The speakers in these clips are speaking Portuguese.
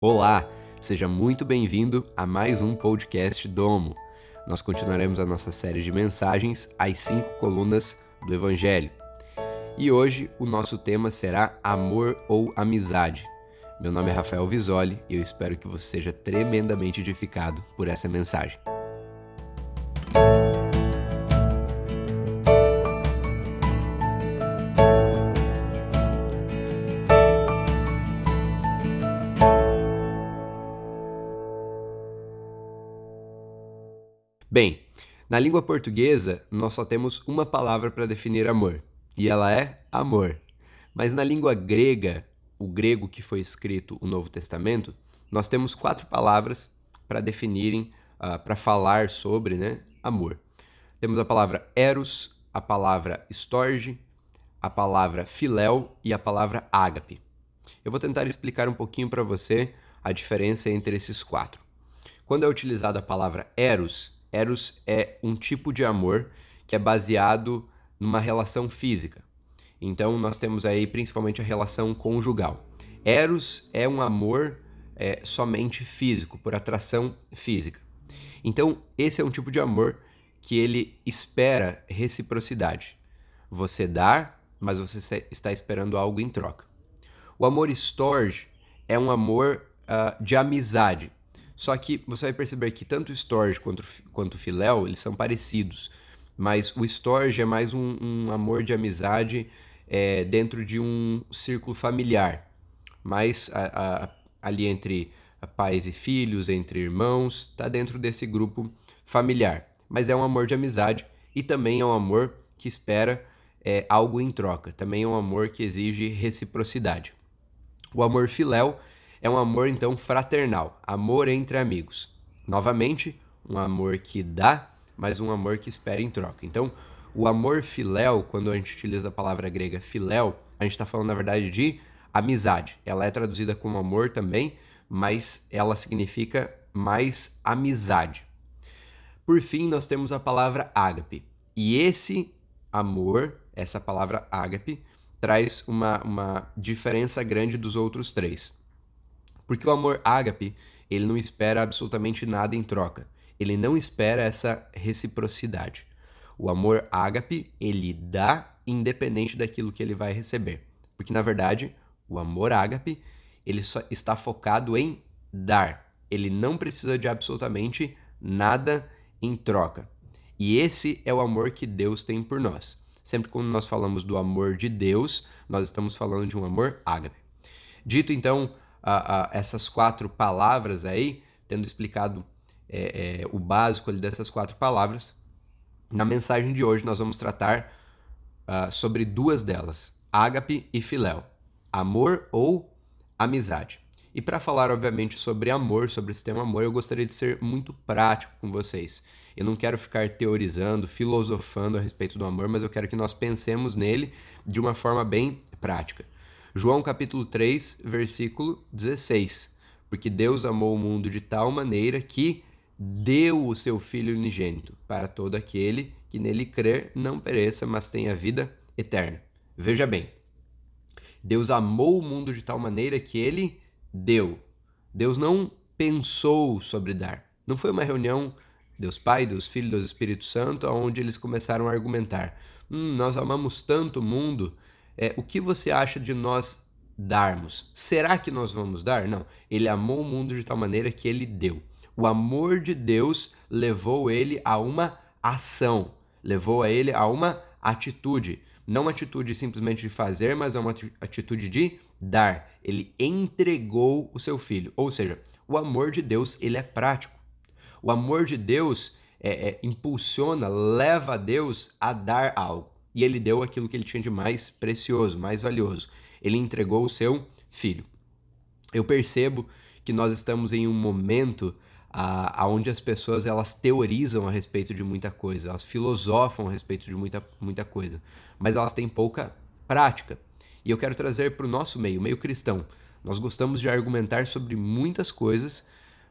Olá, seja muito bem-vindo a mais um podcast Domo. Nós continuaremos a nossa série de mensagens às cinco colunas do Evangelho. E hoje o nosso tema será amor ou amizade. Meu nome é Rafael Visoli e eu espero que você seja tremendamente edificado por essa mensagem. Na língua portuguesa nós só temos uma palavra para definir amor, e ela é amor. Mas na língua grega, o grego que foi escrito o Novo Testamento, nós temos quatro palavras para definirem, uh, para falar sobre né, amor. Temos a palavra eros, a palavra storge, a palavra filéu e a palavra ágape. Eu vou tentar explicar um pouquinho para você a diferença entre esses quatro. Quando é utilizada a palavra eros, Eros é um tipo de amor que é baseado numa relação física. Então, nós temos aí principalmente a relação conjugal. Eros é um amor é, somente físico, por atração física. Então, esse é um tipo de amor que ele espera reciprocidade. Você dá, mas você está esperando algo em troca. O amor storge é um amor uh, de amizade. Só que você vai perceber que tanto o storage quanto, quanto o filéu, eles são parecidos. Mas o storage é mais um, um amor de amizade é, dentro de um círculo familiar. Mais a, a, ali entre pais e filhos, entre irmãos, está dentro desse grupo familiar. Mas é um amor de amizade e também é um amor que espera é, algo em troca. Também é um amor que exige reciprocidade. O amor filéu é um amor então fraternal, amor entre amigos. Novamente, um amor que dá, mas um amor que espera em troca. Então, o amor filéu, quando a gente utiliza a palavra grega filéu, a gente está falando na verdade de amizade. Ela é traduzida como amor também, mas ela significa mais amizade. Por fim, nós temos a palavra ágape. E esse amor, essa palavra ágape, traz uma, uma diferença grande dos outros três. Porque o amor ágape, ele não espera absolutamente nada em troca. Ele não espera essa reciprocidade. O amor ágape, ele dá independente daquilo que ele vai receber. Porque na verdade, o amor ágape, ele só está focado em dar. Ele não precisa de absolutamente nada em troca. E esse é o amor que Deus tem por nós. Sempre quando nós falamos do amor de Deus, nós estamos falando de um amor ágape. Dito então a, a essas quatro palavras aí, tendo explicado é, é, o básico dessas quatro palavras, na mensagem de hoje nós vamos tratar uh, sobre duas delas, ágape e filéu, amor ou amizade. E para falar, obviamente, sobre amor, sobre esse tema amor, eu gostaria de ser muito prático com vocês. Eu não quero ficar teorizando, filosofando a respeito do amor, mas eu quero que nós pensemos nele de uma forma bem prática. João capítulo 3, versículo 16. Porque Deus amou o mundo de tal maneira que deu o seu Filho unigênito para todo aquele que nele crer não pereça, mas tenha vida eterna. Veja bem, Deus amou o mundo de tal maneira que ele deu. Deus não pensou sobre dar. Não foi uma reunião Deus Pai, Deus Filho, Deus Espírito Santo, onde eles começaram a argumentar: hum, nós amamos tanto o mundo é, o que você acha de nós darmos? Será que nós vamos dar? Não. Ele amou o mundo de tal maneira que ele deu. O amor de Deus levou ele a uma ação, levou a ele a uma atitude. Não uma atitude simplesmente de fazer, mas é uma atitude de dar. Ele entregou o seu filho. Ou seja, o amor de Deus ele é prático. O amor de Deus é, é, impulsiona, leva a Deus a dar algo e ele deu aquilo que ele tinha de mais precioso, mais valioso. Ele entregou o seu filho. Eu percebo que nós estamos em um momento ah, onde as pessoas elas teorizam a respeito de muita coisa, elas filosofam a respeito de muita, muita coisa, mas elas têm pouca prática. E eu quero trazer para o nosso meio, meio cristão. Nós gostamos de argumentar sobre muitas coisas,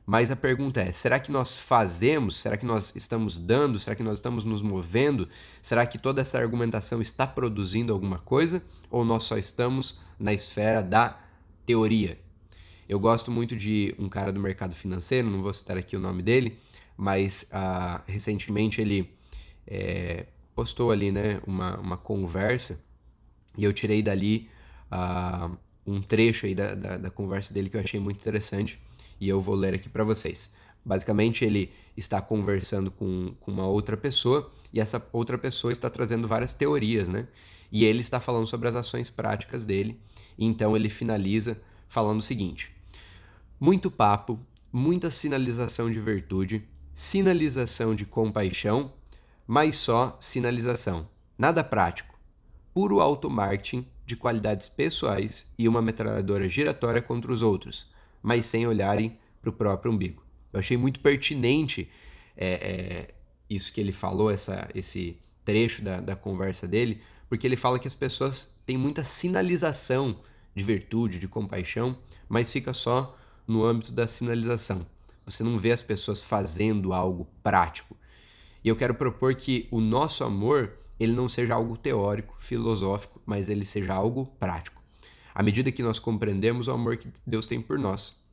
mas a pergunta é: será que nós fazemos? Será que nós estamos dando? Será que nós estamos nos movendo? Será que toda essa argumentação está produzindo alguma coisa? Ou nós só estamos na esfera da teoria? Eu gosto muito de um cara do mercado financeiro, não vou citar aqui o nome dele, mas uh, recentemente ele é, postou ali né, uma, uma conversa e eu tirei dali uh, um trecho aí da, da, da, conversa dele que eu achei muito interessante e eu vou ler aqui para vocês. Basicamente, ele está conversando com, com uma outra pessoa e essa outra pessoa está trazendo várias teorias, né? E ele está falando sobre as ações práticas dele. Então ele finaliza falando o seguinte: muito papo, muita sinalização de virtude, sinalização de compaixão, mas só sinalização, nada prático. Puro automarketing de qualidades pessoais e uma metralhadora giratória contra os outros, mas sem olharem para o próprio umbigo. Eu achei muito pertinente é, é, isso que ele falou, essa, esse trecho da, da conversa dele, porque ele fala que as pessoas têm muita sinalização de virtude, de compaixão, mas fica só no âmbito da sinalização. Você não vê as pessoas fazendo algo prático. E eu quero propor que o nosso amor ele não seja algo teórico, filosófico, mas ele seja algo prático. À medida que nós compreendemos o amor que Deus tem por nós,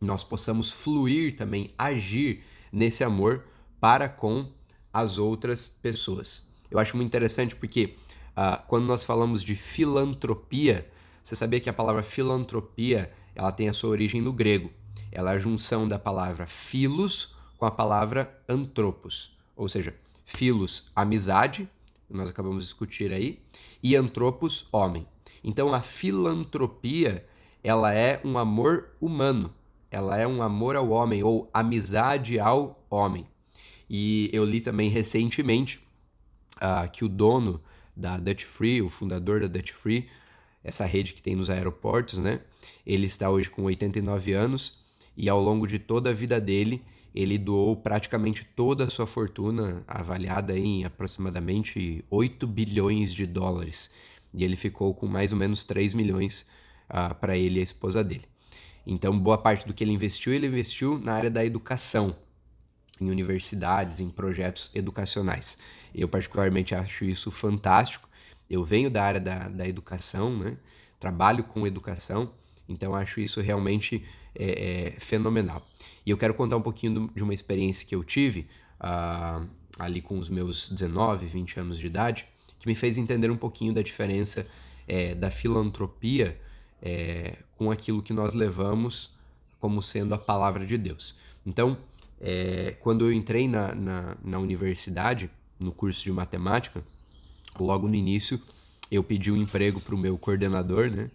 nós possamos fluir também, agir nesse amor para com as outras pessoas. Eu acho muito interessante porque uh, quando nós falamos de filantropia, você sabia que a palavra filantropia ela tem a sua origem no grego. Ela é a junção da palavra philos com a palavra antropos. Ou seja, philos, amizade, nós acabamos de discutir aí, e antropos, homem. Então a filantropia, ela é um amor humano. Ela é um amor ao homem ou amizade ao homem. E eu li também recentemente uh, que o dono da Dutch Free, o fundador da Dutch Free, essa rede que tem nos aeroportos, né? Ele está hoje com 89 anos e ao longo de toda a vida dele, ele doou praticamente toda a sua fortuna, avaliada em aproximadamente 8 bilhões de dólares. E ele ficou com mais ou menos 3 milhões uh, para ele e a esposa dele. Então, boa parte do que ele investiu, ele investiu na área da educação, em universidades, em projetos educacionais. Eu, particularmente, acho isso fantástico eu venho da área da, da educação, né? trabalho com educação, então acho isso realmente é, é, fenomenal. E eu quero contar um pouquinho de uma experiência que eu tive uh, ali com os meus 19, 20 anos de idade, que me fez entender um pouquinho da diferença é, da filantropia é, com aquilo que nós levamos como sendo a palavra de Deus. Então, é, quando eu entrei na, na, na universidade, no curso de matemática, logo no início, eu pedi um emprego para o meu coordenador, né?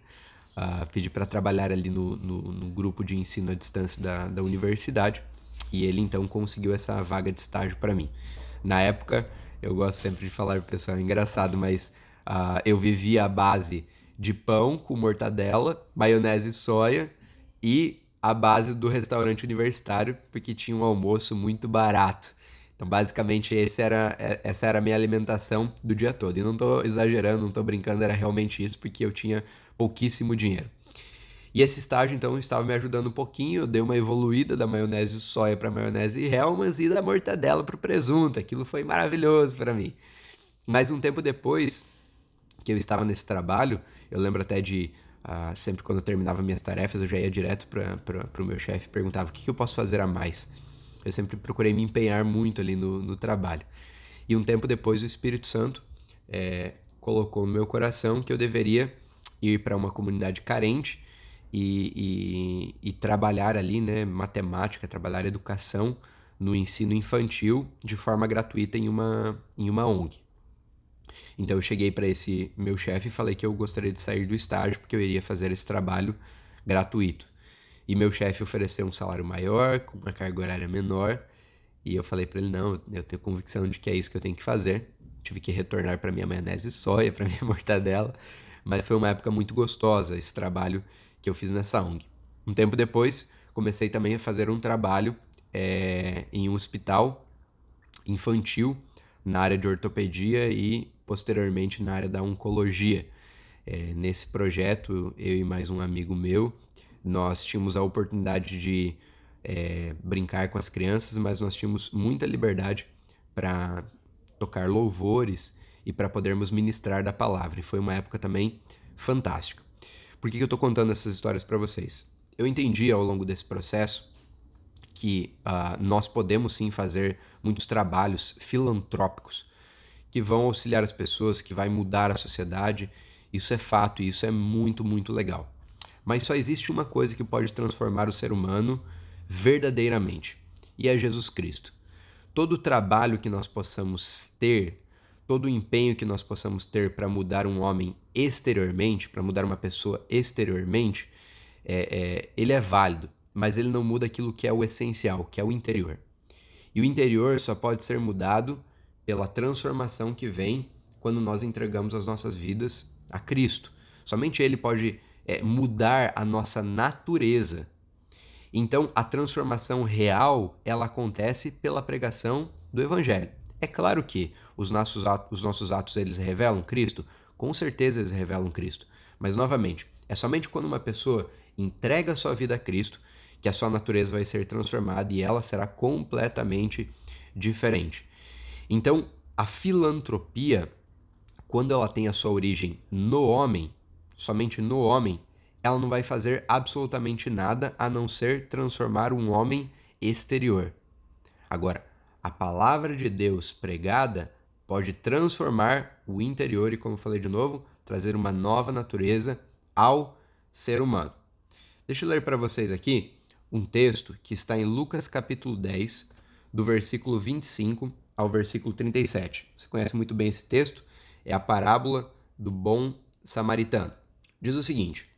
Uh, pedi para trabalhar ali no, no, no, grupo de ensino à distância da, da universidade e ele então conseguiu essa vaga de estágio para mim. Na época, eu gosto sempre de falar para o pessoal, é engraçado, mas uh, eu vivia à base de pão com mortadela, maionese e soia e a base do restaurante universitário, porque tinha um almoço muito barato. Então, basicamente, esse era, é, essa era a minha alimentação do dia todo. E não estou exagerando, não estou brincando, era realmente isso, porque eu tinha pouquíssimo dinheiro. E esse estágio, então, estava me ajudando um pouquinho. Eu dei uma evoluída da maionese soia para maionese Hellmann's e da mortadela para o presunto. Aquilo foi maravilhoso para mim. Mas um tempo depois que eu estava nesse trabalho, eu lembro até de uh, sempre quando eu terminava minhas tarefas, eu já ia direto para o meu chefe e perguntava o que, que eu posso fazer a mais. Eu sempre procurei me empenhar muito ali no, no trabalho. E um tempo depois, o Espírito Santo é, colocou no meu coração que eu deveria ir para uma comunidade carente e, e, e, trabalhar ali, né, matemática, trabalhar educação no ensino infantil de forma gratuita em uma, em uma ONG. Então eu cheguei para esse meu chefe e falei que eu gostaria de sair do estágio porque eu iria fazer esse trabalho gratuito. E meu chefe ofereceu um salário maior, com uma carga horária menor. E eu falei para ele: não, eu tenho convicção de que é isso que eu tenho que fazer. Tive que retornar para minha maionese soia, para minha mortadela. Mas foi uma época muito gostosa esse trabalho que eu fiz nessa ONG. Um tempo depois, comecei também a fazer um trabalho é, em um hospital infantil na área de ortopedia e posteriormente na área da oncologia. É, nesse projeto, eu e mais um amigo meu, nós tínhamos a oportunidade de é, brincar com as crianças, mas nós tínhamos muita liberdade para tocar louvores e para podermos ministrar da palavra. E foi uma época também fantástica. Por que, eu estou contando essas histórias para vocês? Eu entendi ao longo desse processo que uh, nós podemos sim fazer muitos trabalhos filantrópicos que vão auxiliar as pessoas, que vai mudar a sociedade. Isso é fato e isso é muito, muito legal. Mas só existe uma coisa que pode transformar o ser humano verdadeiramente, e é Jesus Cristo. Todo trabalho que nós possamos ter, todo o empenho que nós possamos ter para mudar um homem exteriormente, para mudar uma pessoa exteriormente, é, é, ele é válido, mas ele não muda aquilo que é o essencial, que é o interior. E o interior só pode ser mudado pela transformação que vem quando nós entregamos as nossas vidas a Cristo. Somente Ele pode é, mudar a nossa natureza. Então, a transformação real ela acontece pela pregação do Evangelho. É claro que os nossos atos, os nossos atos eles revelam Cristo, com certeza eles revelam Cristo. Mas novamente, é somente quando uma pessoa entrega a sua vida a Cristo que a sua natureza vai ser transformada e ela será completamente diferente. Então, a filantropia, quando ela tem a sua origem no homem, somente no homem, ela não vai fazer absolutamente nada a não ser transformar um homem exterior. Agora, a palavra de Deus pregada pode transformar o interior e, como falei de novo, trazer uma nova natureza ao ser humano. Deixa eu ler para vocês aqui um texto que está em Lucas capítulo 10, do versículo 25 ao versículo 37. Você conhece muito bem esse texto? É a parábola do bom samaritano. Diz o seguinte: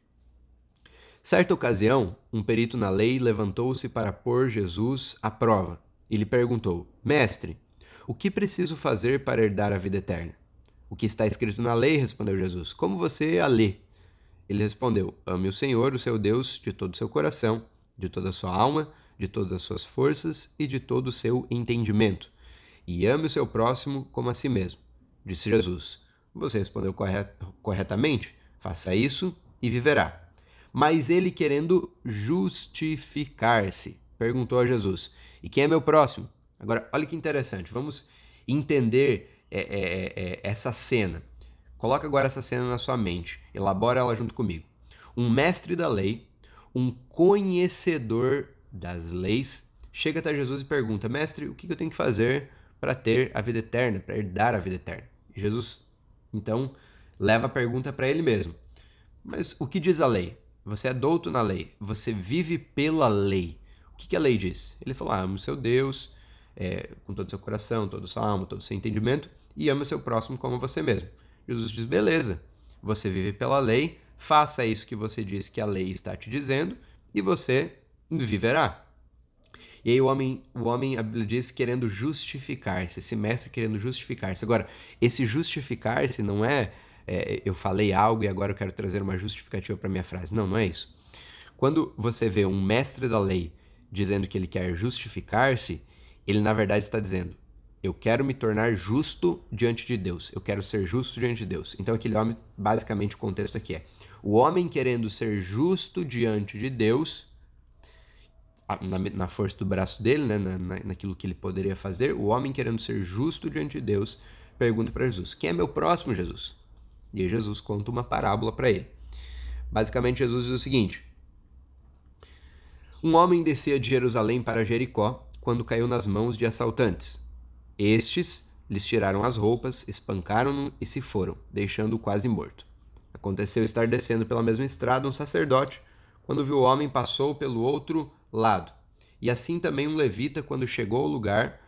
Certa ocasião, um perito na lei levantou-se para pôr Jesus à prova e lhe perguntou: Mestre, o que preciso fazer para herdar a vida eterna? O que está escrito na lei, respondeu Jesus. Como você a lê? Ele respondeu: Ame o Senhor, o seu Deus, de todo o seu coração, de toda a sua alma, de todas as suas forças e de todo o seu entendimento e ame o seu próximo como a si mesmo. Disse Jesus. Você respondeu corret corretamente? Faça isso e viverá. Mas ele, querendo justificar-se, perguntou a Jesus: E quem é meu próximo? Agora, olha que interessante. Vamos entender é, é, é, é essa cena. Coloca agora essa cena na sua mente. Elabora ela junto comigo. Um mestre da lei, um conhecedor das leis, chega até Jesus e pergunta: Mestre, o que eu tenho que fazer para ter a vida eterna, para herdar a vida eterna. Jesus, então, leva a pergunta para ele mesmo. Mas o que diz a lei? Você é douto na lei, você vive pela lei. O que, a lei diz? Ele falou: ah, ama o seu Deus é, com todo o seu coração, toda a sua alma, todo o seu entendimento e ama seu próximo como você mesmo. Jesus diz: beleza, você vive pela lei, faça isso que você diz que a lei está te dizendo e você viverá. E aí o homem, o homem, a Bíblia diz, querendo justificar-se, esse mestre querendo justificar-se. Agora, esse justificar-se não é, é, eu falei algo e agora eu quero trazer uma justificativa para minha frase. Não, não é isso. Quando você vê um mestre da lei dizendo que ele quer justificar-se, ele na verdade está dizendo: eu quero me tornar justo diante de Deus. Eu quero ser justo diante de Deus. Então aquele homem, basicamente o contexto aqui é: o homem querendo ser justo diante de Deus, na, na, força do braço dele, né, na, naquilo que ele poderia fazer, o homem querendo ser justo diante de Deus, pergunta para Jesus: Quem é meu próximo, Jesus? E aí Jesus conta uma parábola para ele. Basicamente, Jesus diz o seguinte: Um homem descia de Jerusalém para Jericó quando caiu nas mãos de assaltantes. Estes lhes tiraram as roupas, espancaram-no e se foram, deixando-o quase morto. Aconteceu estar descendo pela mesma estrada um sacerdote, quando viu o homem, passou pelo outro lado. E assim também um levita, quando chegou ao lugar,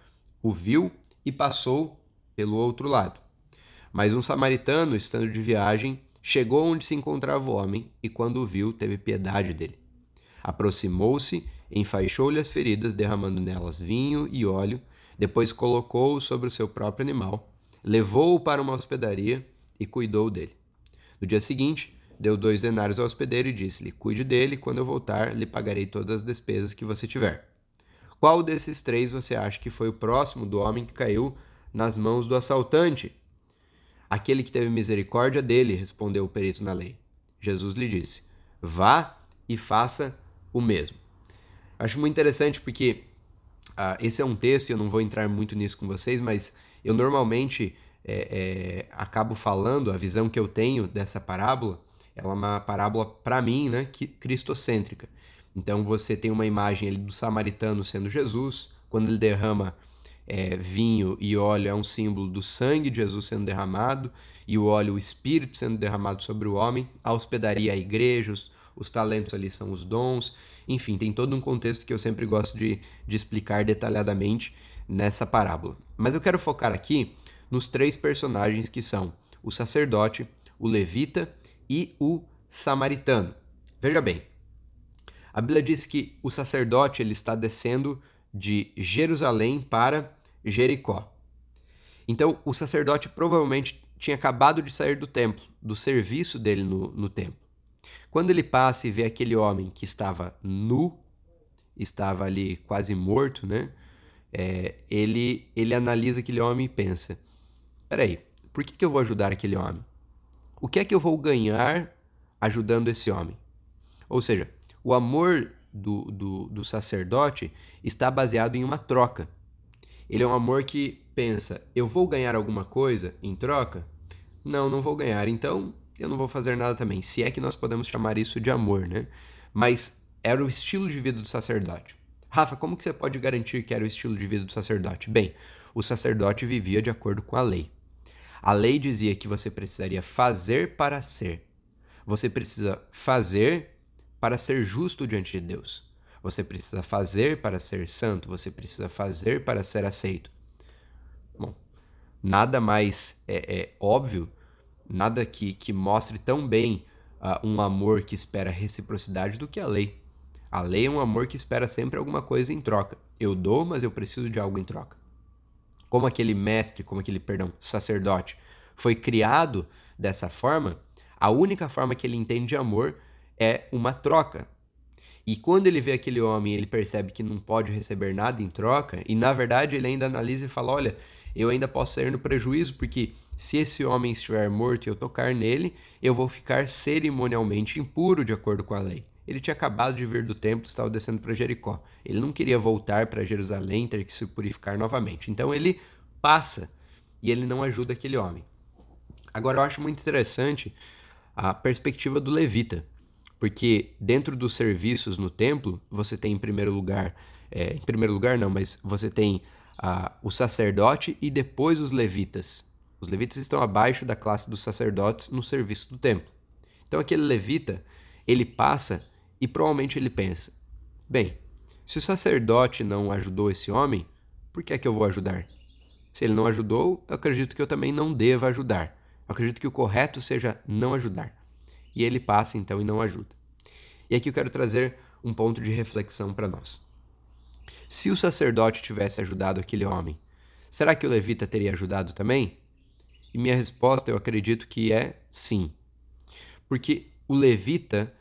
o viu e passou pelo outro lado. Mas um samaritano, estando de viagem, chegou onde se encontrava o homem e, quando o viu, teve piedade dele. Aproximou-se, enfaixou-lhe as feridas, derramando nelas vinho e óleo, depois colocou-o sobre o seu próprio animal, levou-o para uma hospedaria e cuidou dele. No dia seguinte, deu dois denários ao hospedeiro e disse-lhe: Cuide dele, quando eu voltar, lhe pagarei todas as despesas que você tiver. Qual desses três você acha que foi o próximo do homem que caiu nas mãos do assaltante? Aquele que teve misericórdia dele, respondeu o perito na lei. Jesus lhe disse: Vá e faça o mesmo. Acho muito interessante porque uh, esse é um texto, e eu não vou entrar muito nisso com vocês, mas eu normalmente é, é, acabo falando a visão que eu tenho dessa parábola ela é uma parábola, para mim, né, cristocêntrica. Então você tem uma imagem ali do samaritano sendo Jesus, quando ele derrama é, vinho e óleo é um símbolo do sangue de Jesus sendo derramado, e o óleo, o Espírito sendo derramado sobre o homem. A hospedaria, a igreja, os, os talentos ali são os dons. Enfim, tem todo um contexto que eu sempre gosto de, de explicar detalhadamente nessa parábola. Mas eu quero focar aqui nos três personagens que são o sacerdote, o levita e o samaritano. Veja bem, a Bíblia diz que o sacerdote ele está descendo de Jerusalém para Jericó. Então, o sacerdote provavelmente tinha acabado de sair do templo, do serviço dele no, no templo. Quando ele passa e vê aquele homem que estava nu, estava ali quase morto, né? É, ele, ele analisa aquele homem e pensa: peraí, por que, que eu vou ajudar aquele homem? O que é que eu vou ganhar ajudando esse homem? Ou seja, o amor do, do, do sacerdote está baseado em uma troca. Ele é um amor que pensa: eu vou ganhar alguma coisa em troca? Não, não vou ganhar, então eu não vou fazer nada também. Se é que nós podemos chamar isso de amor, né? Mas era o estilo de vida do sacerdote. Rafa, como que você pode garantir que era o estilo de vida do sacerdote? Bem, o sacerdote vivia de acordo com a lei. A lei dizia que você precisaria fazer para ser. Você precisa fazer para ser justo diante de Deus. Você precisa fazer para ser santo, você precisa fazer para ser aceito. Bom, nada mais é, é óbvio, nada que, que mostre tão bem uh, um amor que espera reciprocidade do que a lei. A lei é um amor que espera sempre alguma coisa em troca. Eu dou, mas eu preciso de algo em troca. Como aquele mestre, como aquele, perdão, sacerdote foi criado dessa forma, a única forma que ele entende de amor é uma troca. E quando ele vê aquele homem, ele percebe que não pode receber nada em troca, e na verdade ele ainda analisa e fala: olha, eu ainda posso sair no prejuízo, porque se esse homem estiver morto e eu tocar nele, eu vou ficar cerimonialmente impuro de acordo com a lei. Ele tinha acabado de vir do templo, estava descendo para Jericó. Ele não queria voltar para Jerusalém, ter que se purificar novamente. Então ele passa e ele não ajuda aquele homem. Agora eu acho muito interessante a perspectiva do levita. Porque dentro dos serviços no templo, você tem em primeiro lugar, é, em primeiro lugar não, mas você tem ah, o sacerdote e depois os levitas. Os levitas estão abaixo da classe dos sacerdotes no serviço do templo. Então aquele levita, ele passa e provavelmente ele pensa: bem, se o sacerdote não ajudou esse homem, por que é que eu vou ajudar? Se ele não ajudou, eu acredito que eu também não deva ajudar. Eu acredito que o correto seja não ajudar e ele passa então e não ajuda. E aqui eu quero trazer um ponto de reflexão para nós. Se o sacerdote tivesse ajudado aquele homem, será que o levita teria ajudado também? E minha resposta eu acredito que é sim. Porque o levita,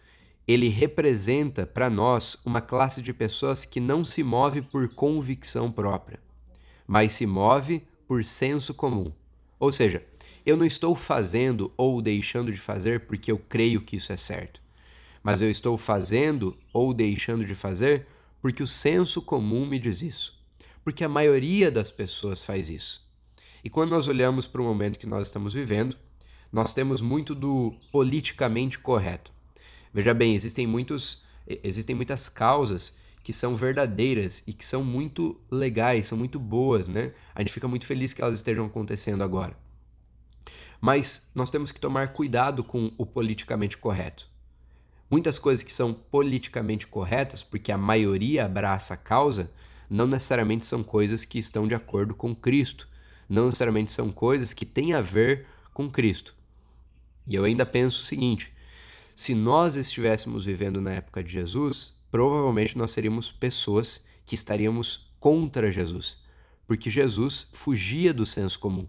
ele representa para nós uma classe de pessoas que não se move por convicção própria, mas se move por senso comum. Ou seja, eu não estou fazendo ou deixando de fazer porque eu creio que isso é certo, mas eu estou fazendo ou deixando de fazer porque o senso comum me diz isso. Porque a maioria das pessoas faz isso. E quando nós olhamos para o momento que nós estamos vivendo, nós temos muito do politicamente correto. Veja bem, existem muitos existem muitas causas que são verdadeiras e que são muito legais, são muito boas, né? A gente fica muito feliz que elas estejam acontecendo agora. Mas nós temos que tomar cuidado com o politicamente correto. Muitas coisas que são politicamente corretas, porque a maioria abraça a causa, não necessariamente são coisas que estão de acordo com Cristo, não necessariamente são coisas que têm a ver com Cristo. E eu ainda penso o seguinte: se nós estivéssemos vivendo na época de Jesus, provavelmente nós seríamos pessoas que estaríamos contra Jesus, porque Jesus fugia do senso comum.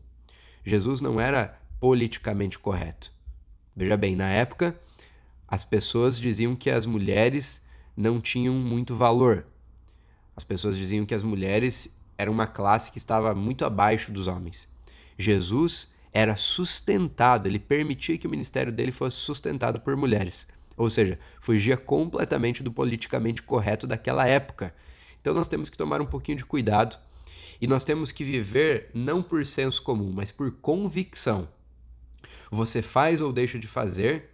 Jesus não era politicamente correto. Veja bem, na época, as pessoas diziam que as mulheres não tinham muito valor. As pessoas diziam que as mulheres eram uma classe que estava muito abaixo dos homens. Jesus era sustentado, ele permitia que o ministério dele fosse sustentado por mulheres. Ou seja, fugia completamente do politicamente correto daquela época. Então nós temos que tomar um pouquinho de cuidado e nós temos que viver não por senso comum, mas por convicção. Você faz ou deixa de fazer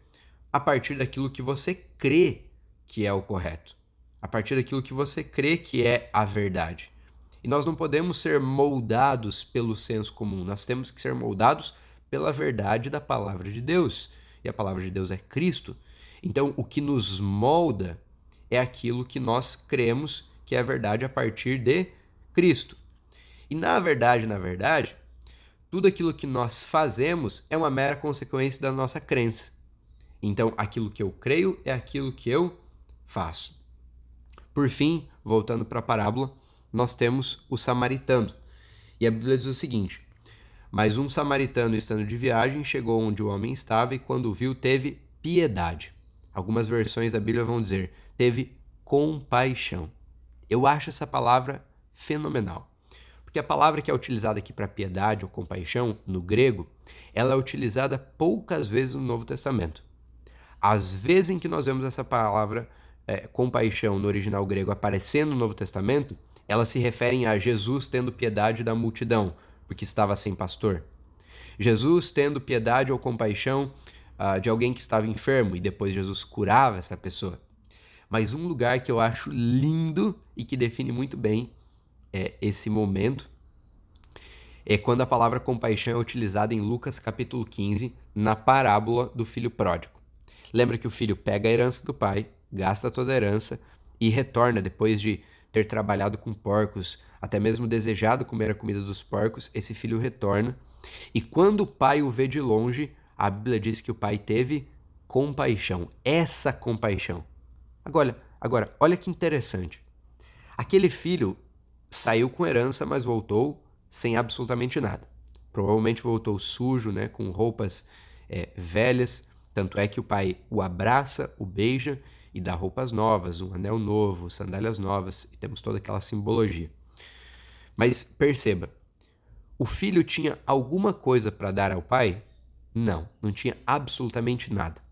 a partir daquilo que você crê que é o correto. a partir daquilo que você crê que é a verdade. E nós não podemos ser moldados pelo senso comum, nós temos que ser moldados pela verdade da palavra de Deus. E a palavra de Deus é Cristo. Então, o que nos molda é aquilo que nós cremos que é a verdade a partir de Cristo. E na verdade, na verdade, tudo aquilo que nós fazemos é uma mera consequência da nossa crença. Então, aquilo que eu creio é aquilo que eu faço. Por fim, voltando para a parábola, nós temos o samaritano. E a Bíblia diz o seguinte: Mas um samaritano, estando de viagem, chegou onde o homem estava e, quando o viu, teve piedade. Algumas versões da Bíblia vão dizer: teve compaixão. Eu acho essa palavra fenomenal. Porque a palavra que é utilizada aqui para piedade ou compaixão, no grego, ela é utilizada poucas vezes no Novo Testamento. As vezes em que nós vemos essa palavra é, compaixão no original grego aparecendo no Novo Testamento, elas se referem a Jesus tendo piedade da multidão, porque estava sem pastor. Jesus tendo piedade ou compaixão uh, de alguém que estava enfermo e depois Jesus curava essa pessoa. Mas um lugar que eu acho lindo e que define muito bem é, esse momento é quando a palavra compaixão é utilizada em Lucas capítulo 15, na parábola do filho pródigo. Lembra que o filho pega a herança do pai, gasta toda a herança e retorna depois de ter trabalhado com porcos, até mesmo desejado comer a comida dos porcos, esse filho retorna. E quando o pai o vê de longe, a Bíblia diz que o pai teve compaixão, essa compaixão. Agora, agora, olha que interessante. Aquele filho saiu com herança, mas voltou sem absolutamente nada. Provavelmente voltou sujo, né, com roupas é, velhas. Tanto é que o pai o abraça, o beija e dá roupas novas, um anel novo, sandálias novas, e temos toda aquela simbologia. Mas perceba, o filho tinha alguma coisa para dar ao pai? Não, não tinha absolutamente nada.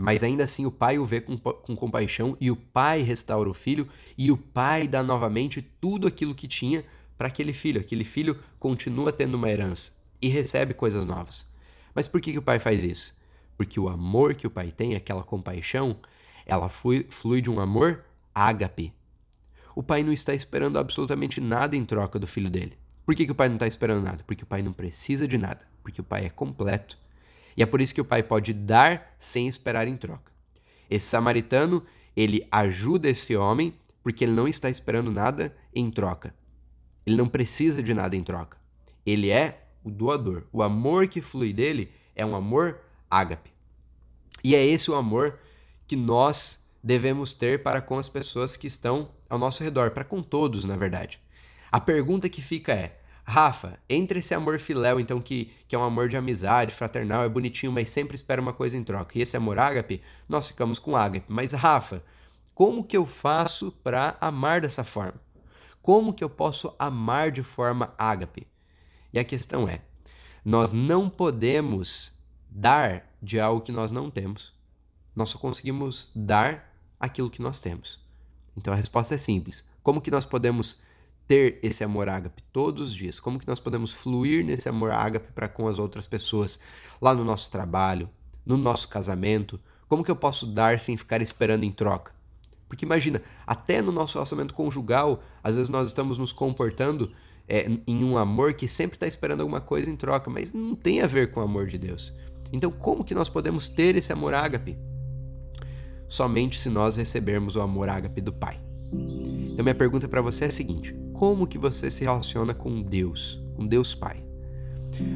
Mas ainda assim o pai o vê com, com compaixão e o pai restaura o filho e o pai dá novamente tudo aquilo que tinha para aquele filho. Aquele filho continua tendo uma herança e recebe coisas novas. Mas por que, que o pai faz isso? Porque o amor que o pai tem, aquela compaixão, ela flui, flui de um amor ágape. O pai não está esperando absolutamente nada em troca do filho dele. Por que, que o pai não está esperando nada? Porque o pai não precisa de nada. Porque o pai é completo e é por isso que o pai pode dar sem esperar em troca. Esse samaritano, ele ajuda esse homem porque ele não está esperando nada em troca. Ele não precisa de nada em troca. Ele é o doador. O amor que flui dele é um amor ágape. E é esse o amor que nós devemos ter para com as pessoas que estão ao nosso redor, para com todos, na verdade. A pergunta que fica é: Rafa, entre esse amor filéu, então, que, que é um amor de amizade, fraternal, é bonitinho, mas sempre espera uma coisa em troca, e esse amor ágape, nós ficamos com ágape. Mas, Rafa, como que eu faço para amar dessa forma? Como que eu posso amar de forma ágape? E a questão é: nós não podemos dar de algo que nós não temos. Nós só conseguimos dar aquilo que nós temos. Então a resposta é simples. Como que nós podemos ter esse amor ágape todos os dias? Como que nós podemos fluir nesse amor ágape para com as outras pessoas, lá no nosso trabalho, no nosso casamento? Como que eu posso dar sem ficar esperando em troca? Porque imagina, até no nosso relacionamento conjugal, às vezes nós estamos nos comportando é, em um amor que sempre está esperando alguma coisa em troca, mas não tem a ver com o amor de Deus. Então, como que nós podemos ter esse amor ágape? Somente se nós recebermos o amor ágape do Pai. Então, minha pergunta para você é a seguinte: como que você se relaciona com Deus, com Deus Pai.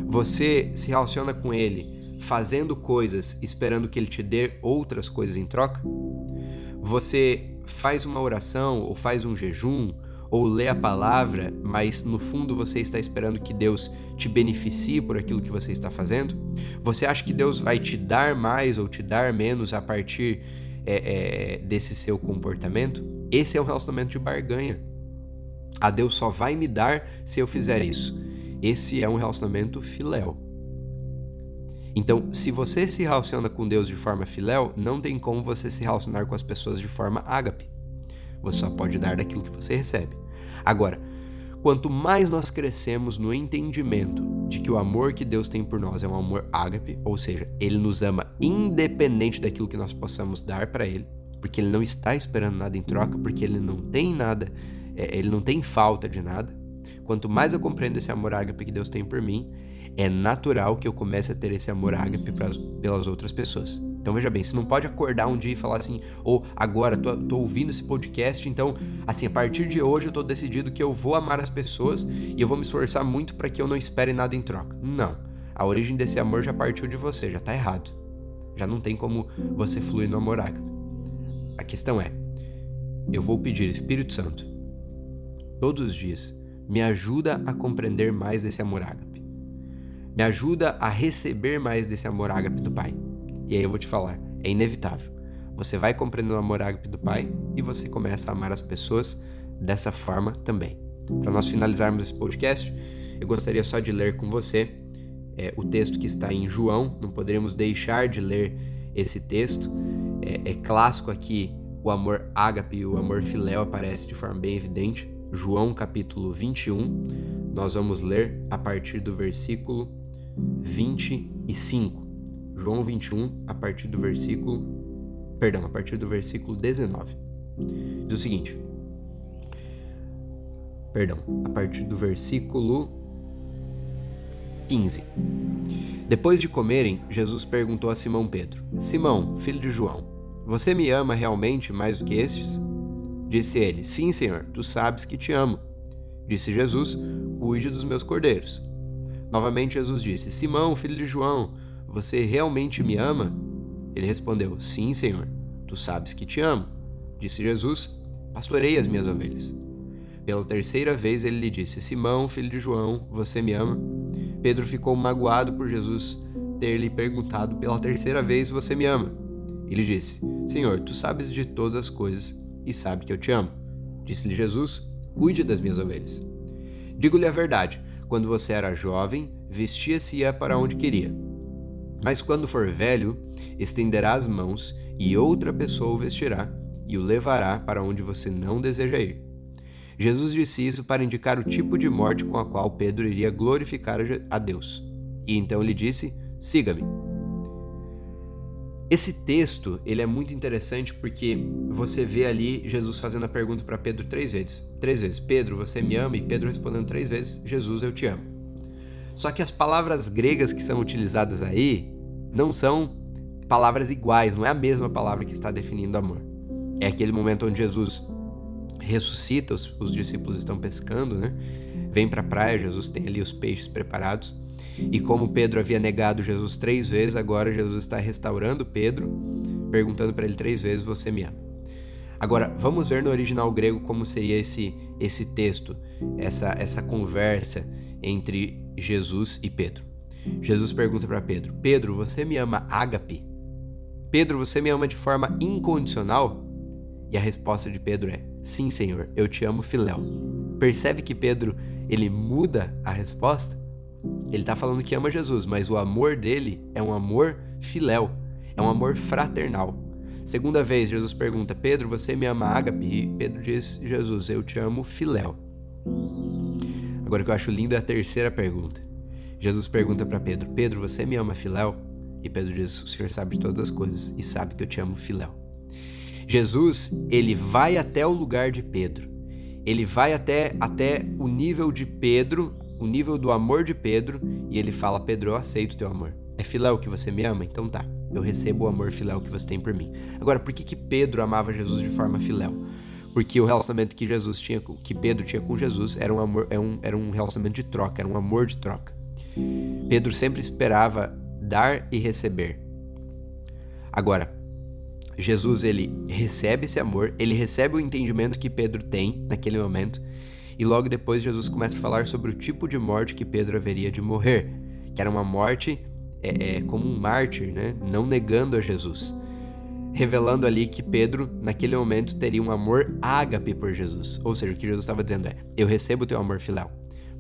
Você se relaciona com Ele fazendo coisas esperando que Ele te dê outras coisas em troca? Você faz uma oração ou faz um jejum ou lê a palavra, mas no fundo você está esperando que Deus te beneficie por aquilo que você está fazendo? Você acha que Deus vai te dar mais ou te dar menos a partir é, é, desse seu comportamento? Esse é um relacionamento de barganha. A Deus só vai me dar se eu fizer isso. Esse é um relacionamento filéu. Então, se você se relaciona com Deus de forma filéu, não tem como você se relacionar com as pessoas de forma ágape. Você só pode dar daquilo que você recebe. Agora, quanto mais nós crescemos no entendimento de que o amor que Deus tem por nós é um amor ágape, ou seja, ele nos ama independente daquilo que nós possamos dar para ele, porque ele não está esperando nada em troca, porque ele não tem nada, é, ele não tem falta de nada. Quanto mais eu compreendo esse amor ágape que Deus tem por mim, é natural que eu comece a ter esse amor ágape pelas outras pessoas. Então veja bem, você não pode acordar um dia e falar assim, ou oh, agora tô, tô, ouvindo esse podcast, então assim, a partir de hoje eu tô decidido que eu vou amar as pessoas e eu vou me esforçar muito para que eu não espere nada em troca. Não. A origem desse amor já partiu de você, já tá errado. Já não tem como você fluir no amor ágape. A questão é, eu vou pedir Espírito Santo todos os dias, me ajuda a compreender mais desse amor ágape me ajuda a receber mais desse amor ágape do Pai. E aí eu vou te falar, é inevitável. Você vai compreender o amor ágape do Pai e você começa a amar as pessoas dessa forma também. Para nós finalizarmos esse podcast, eu gostaria só de ler com você é, o texto que está em João. Não poderíamos deixar de ler esse texto. É, é clássico aqui o amor ágape e o amor filéu aparece de forma bem evidente. João capítulo 21, nós vamos ler a partir do versículo 25. João 21, a partir do versículo. Perdão, a partir do versículo 19. Diz o seguinte. Perdão, a partir do versículo 15. Depois de comerem, Jesus perguntou a Simão Pedro: Simão, filho de João, você me ama realmente mais do que estes? Disse ele: Sim, Senhor, tu sabes que te amo. Disse Jesus: Cuide dos meus cordeiros. Novamente Jesus disse: Simão, filho de João, você realmente me ama? Ele respondeu: Sim, Senhor, tu sabes que te amo. Disse Jesus: Pastorei as minhas ovelhas. Pela terceira vez ele lhe disse: Simão, filho de João, você me ama? Pedro ficou magoado por Jesus ter lhe perguntado pela terceira vez: Você me ama? Ele disse: Senhor, tu sabes de todas as coisas e sabe que eu te amo. Disse-lhe Jesus: Cuide das minhas ovelhas. Digo-lhe a verdade: quando você era jovem, vestia-se e ia para onde queria. Mas quando for velho, estenderá as mãos e outra pessoa o vestirá e o levará para onde você não deseja ir. Jesus disse isso para indicar o tipo de morte com a qual Pedro iria glorificar a Deus. E então lhe disse: Siga-me. Esse texto ele é muito interessante porque você vê ali Jesus fazendo a pergunta para Pedro três vezes. Três vezes, Pedro, você me ama? E Pedro respondendo três vezes, Jesus, eu te amo. Só que as palavras gregas que são utilizadas aí não são palavras iguais, não é a mesma palavra que está definindo amor. É aquele momento onde Jesus ressuscita, os, os discípulos estão pescando, né? Vem para a praia, Jesus tem ali os peixes preparados e como Pedro havia negado Jesus três vezes, agora Jesus está restaurando Pedro, perguntando para ele três vezes: Você me ama? Agora, vamos ver no original grego como seria esse, esse texto, essa, essa conversa entre Jesus e Pedro. Jesus pergunta para Pedro: Pedro, você me ama ágape? Pedro, você me ama de forma incondicional? E a resposta de Pedro é: Sim, Senhor, eu te amo, filéu. Percebe que Pedro ele muda a resposta? Ele está falando que ama Jesus, mas o amor dele é um amor filéu, é um amor fraternal. Segunda vez, Jesus pergunta: Pedro, você me ama ágape? E Pedro diz: Jesus, eu te amo filéu. Agora o que eu acho lindo é a terceira pergunta. Jesus pergunta para Pedro: Pedro, você me ama filéu? E Pedro diz: O Senhor sabe de todas as coisas e sabe que eu te amo filéu. Jesus, ele vai até o lugar de Pedro. Ele vai até, até o nível de Pedro o nível do amor de Pedro e ele fala: Pedro, eu aceito teu amor. É filéu que você me ama? Então tá, eu recebo o amor filéu que você tem por mim. Agora, por que, que Pedro amava Jesus de forma filéu? Porque o relacionamento que Jesus tinha, que Pedro tinha com Jesus era um amor, era um, era um relacionamento de troca, era um amor de troca. Pedro sempre esperava dar e receber. Agora, Jesus ele recebe esse amor, ele recebe o entendimento que Pedro tem naquele momento e logo depois Jesus começa a falar sobre o tipo de morte que Pedro haveria de morrer, que era uma morte é, é, como um mártir, né? não negando a Jesus. Revelando ali que Pedro, naquele momento, teria um amor ágape por Jesus. Ou seja, o que Jesus estava dizendo é: Eu recebo o teu amor filéu,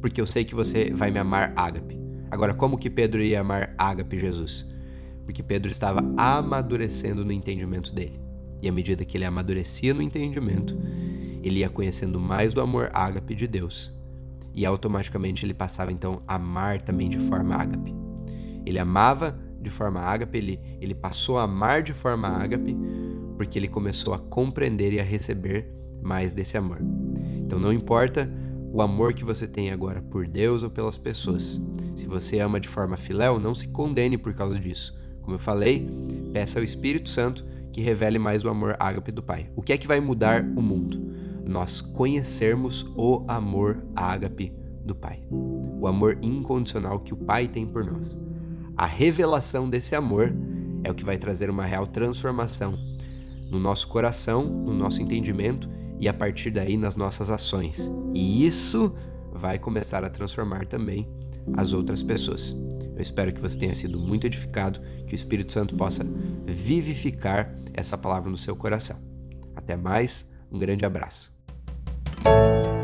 porque eu sei que você vai me amar ágape. Agora, como que Pedro ia amar ágape Jesus? Porque Pedro estava amadurecendo no entendimento dele. E à medida que ele amadurecia no entendimento, ele ia conhecendo mais do amor ágape de Deus. E automaticamente ele passava então a amar também de forma ágape. Ele amava de forma ágape, ele, ele passou a amar de forma ágape, porque ele começou a compreender e a receber mais desse amor. Então não importa o amor que você tem agora por Deus ou pelas pessoas. Se você ama de forma filéu, não se condene por causa disso. Como eu falei, peça ao Espírito Santo que revele mais o amor ágape do Pai. O que é que vai mudar o mundo? Nós conhecermos o amor ágape do Pai. O amor incondicional que o Pai tem por nós. A revelação desse amor é o que vai trazer uma real transformação no nosso coração, no nosso entendimento e a partir daí nas nossas ações. E isso vai começar a transformar também as outras pessoas. Eu espero que você tenha sido muito edificado, que o Espírito Santo possa vivificar essa palavra no seu coração. Até mais, um grande abraço. you